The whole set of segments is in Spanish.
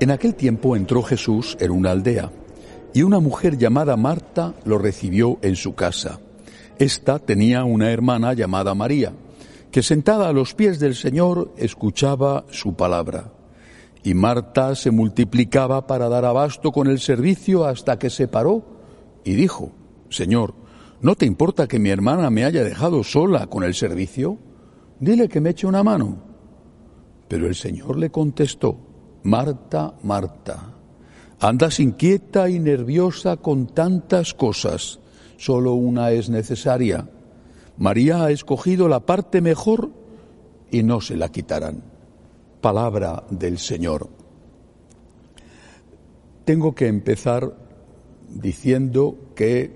En aquel tiempo entró Jesús en una aldea, y una mujer llamada Marta lo recibió en su casa. Esta tenía una hermana llamada María, que sentada a los pies del Señor escuchaba su palabra. Y Marta se multiplicaba para dar abasto con el servicio hasta que se paró y dijo, Señor, ¿no te importa que mi hermana me haya dejado sola con el servicio? Dile que me eche una mano. Pero el Señor le contestó, Marta, Marta, andas inquieta y nerviosa con tantas cosas, solo una es necesaria. María ha escogido la parte mejor y no se la quitarán. Palabra del Señor. Tengo que empezar diciendo que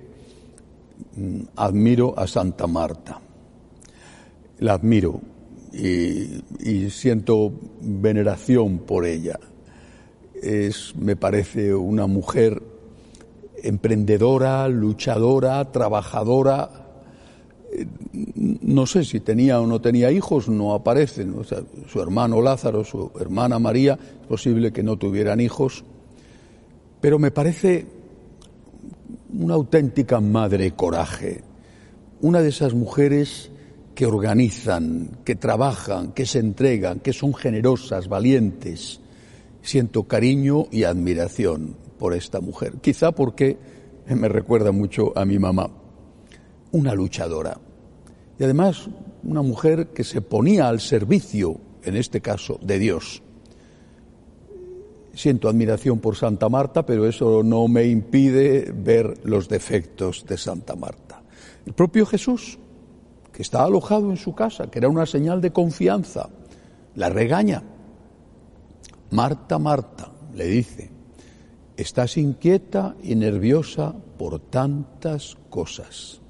mm, admiro a Santa Marta. La admiro y, y siento veneración por ella. Es, me parece, una mujer emprendedora, luchadora, trabajadora. Eh, No sé si tenía o no tenía hijos, no aparecen. Su hermano Lázaro, su hermana María, es posible que no tuvieran hijos. Pero me parece una auténtica madre coraje, una de esas mujeres que organizan, que trabajan, que se entregan, que son generosas, valientes. Siento cariño y admiración por esta mujer, quizá porque me recuerda mucho a mi mamá, una luchadora. Y además una mujer que se ponía al servicio, en este caso, de Dios. Siento admiración por Santa Marta, pero eso no me impide ver los defectos de Santa Marta. El propio Jesús, que está alojado en su casa, que era una señal de confianza, la regaña. Marta, Marta, le dice, estás inquieta y nerviosa por tantas cosas.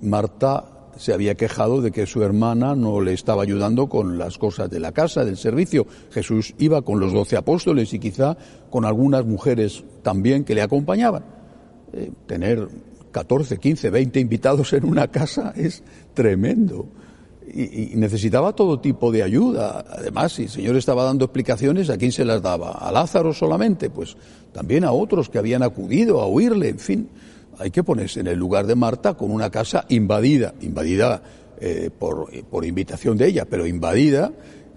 Marta se había quejado de que su hermana no le estaba ayudando con las cosas de la casa, del servicio. Jesús iba con los doce apóstoles y quizá con algunas mujeres también que le acompañaban. Eh, tener 14, 15, 20 invitados en una casa es tremendo. Y, necesitaba todo tipo de ayuda. Además, si el Señor estaba dando explicaciones, ¿a quién se las daba? ¿A Lázaro solamente? Pues también a otros que habían acudido a oírle, en fin. Hay que ponerse en el lugar de Marta con una casa invadida, invadida eh, por, por invitación de ella, pero invadida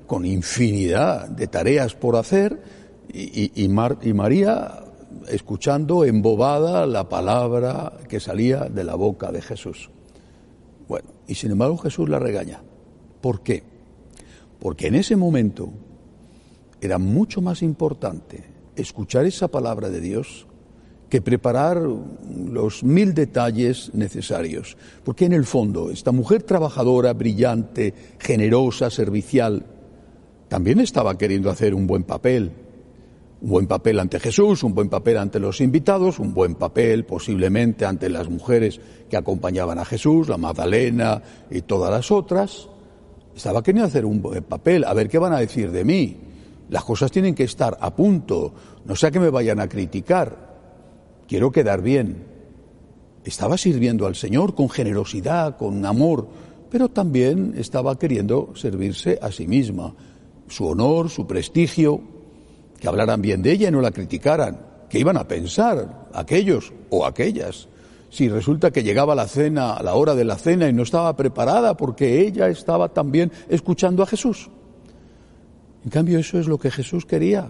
con infinidad de tareas por hacer y, y, Mar, y María escuchando embobada la palabra que salía de la boca de Jesús. Bueno, y sin embargo Jesús la regaña. ¿Por qué? Porque en ese momento era mucho más importante escuchar esa palabra de Dios que preparar los mil detalles necesarios. Porque en el fondo, esta mujer trabajadora, brillante, generosa, servicial, también estaba queriendo hacer un buen papel. Un buen papel ante Jesús, un buen papel ante los invitados, un buen papel posiblemente ante las mujeres que acompañaban a Jesús, la Magdalena y todas las otras. Estaba queriendo hacer un buen papel, a ver qué van a decir de mí. Las cosas tienen que estar a punto, no sea que me vayan a criticar quiero quedar bien. Estaba sirviendo al Señor con generosidad, con amor, pero también estaba queriendo servirse a sí misma. Su honor, su prestigio, que hablaran bien de ella y no la criticaran. ¿Qué iban a pensar aquellos o aquellas? Si resulta que llegaba la cena, a la hora de la cena y no estaba preparada porque ella estaba también escuchando a Jesús. En cambio, eso es lo que Jesús quería.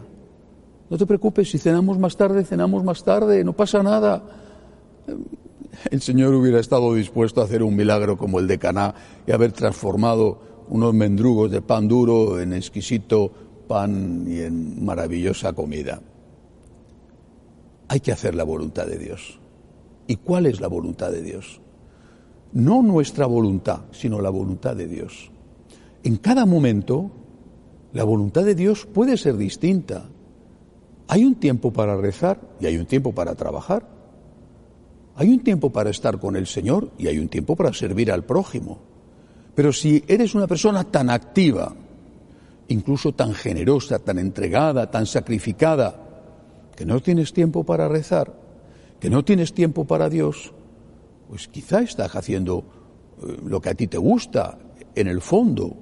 No te preocupes, si cenamos más tarde, cenamos más tarde, no pasa nada. El Señor hubiera estado dispuesto a hacer un milagro como el de Caná y haber transformado unos mendrugos de pan duro en exquisito pan y en maravillosa comida. Hay que hacer la voluntad de Dios. ¿Y cuál es la voluntad de Dios? No nuestra voluntad, sino la voluntad de Dios. En cada momento, la voluntad de Dios puede ser distinta. Hay un tiempo para rezar y hay un tiempo para trabajar. Hay un tiempo para estar con el Señor y hay un tiempo para servir al prójimo. Pero si eres una persona tan activa, incluso tan generosa, tan entregada, tan sacrificada, que no tienes tiempo para rezar, que no tienes tiempo para Dios, pues quizá estás haciendo eh, lo que a ti te gusta en el fondo,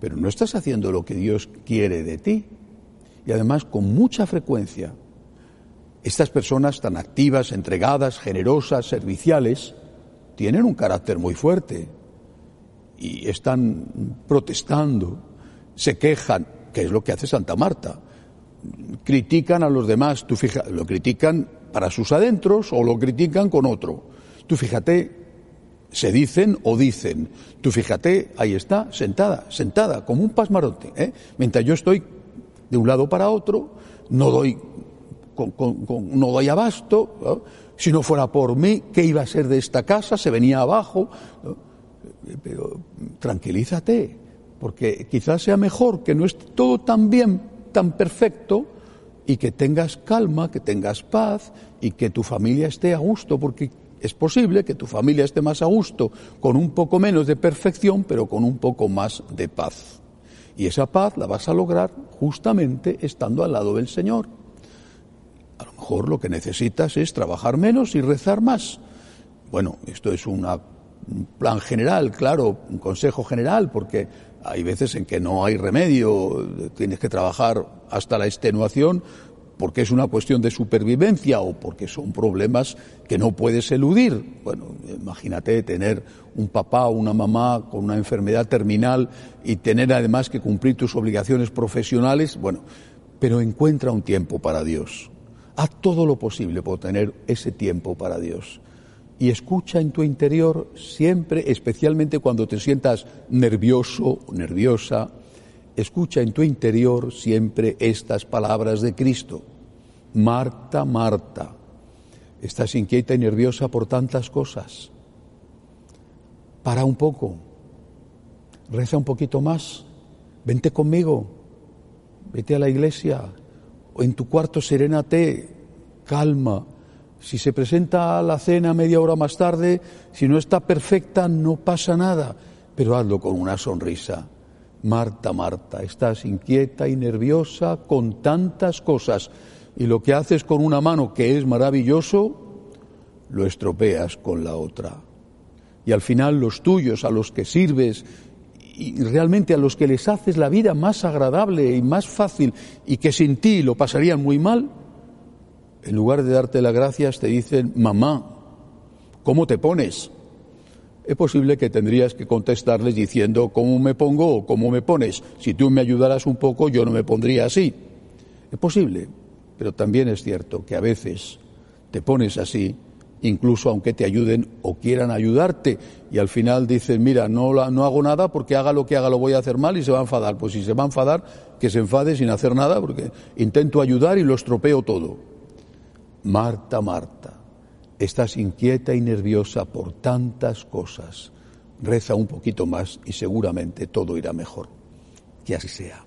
pero no estás haciendo lo que Dios quiere de ti. Y además, con mucha frecuencia, estas personas tan activas, entregadas, generosas, serviciales, tienen un carácter muy fuerte y están protestando, se quejan, que es lo que hace Santa Marta. Critican a los demás, tú fija, lo critican para sus adentros o lo critican con otro. Tú fíjate, se dicen o dicen. Tú fíjate, ahí está, sentada, sentada, como un pasmarote. ¿eh? Mientras yo estoy de un lado para otro, no doy, no doy abasto. Si no fuera por mí, ¿qué iba a ser de esta casa? Se venía abajo. Pero tranquilízate, porque quizás sea mejor que no esté todo tan bien, tan perfecto, y que tengas calma, que tengas paz y que tu familia esté a gusto, porque es posible que tu familia esté más a gusto con un poco menos de perfección, pero con un poco más de paz. Y esa paz la vas a lograr justamente estando al lado del Señor. A lo mejor lo que necesitas es trabajar menos y rezar más. Bueno, esto es un plan general, claro, un consejo general, porque hay veces en que no hay remedio, tienes que trabajar hasta la extenuación porque es una cuestión de supervivencia o porque son problemas que no puedes eludir. Bueno, imagínate tener un papá o una mamá con una enfermedad terminal y tener además que cumplir tus obligaciones profesionales. Bueno, pero encuentra un tiempo para Dios. Haz todo lo posible por tener ese tiempo para Dios. Y escucha en tu interior siempre, especialmente cuando te sientas nervioso, nerviosa, escucha en tu interior siempre estas palabras de Cristo. Marta, Marta, estás inquieta y nerviosa por tantas cosas. Para un poco, reza un poquito más, vente conmigo, vete a la iglesia, o en tu cuarto serénate, calma. Si se presenta la cena media hora más tarde, si no está perfecta, no pasa nada, pero hazlo con una sonrisa Marta, Marta, estás inquieta y nerviosa con tantas cosas y lo que haces con una mano que es maravilloso, lo estropeas con la otra. Y al final los tuyos a los que sirves y realmente a los que les haces la vida más agradable y más fácil y que sin ti lo pasarían muy mal, en lugar de darte las gracias te dicen, mamá, ¿cómo te pones? es posible que tendrías que contestarles diciendo cómo me pongo o cómo me pones. Si tú me ayudaras un poco, yo no me pondría así. Es posible, pero también es cierto que a veces te pones así, incluso aunque te ayuden o quieran ayudarte, y al final dices, mira, no, no hago nada porque haga lo que haga lo voy a hacer mal y se va a enfadar. Pues si se va a enfadar, que se enfade sin hacer nada porque intento ayudar y lo estropeo todo. Marta, Marta estás inquieta y nerviosa por tantas cosas. Reza un poquito más y seguramente todo irá mejor. Que así sea.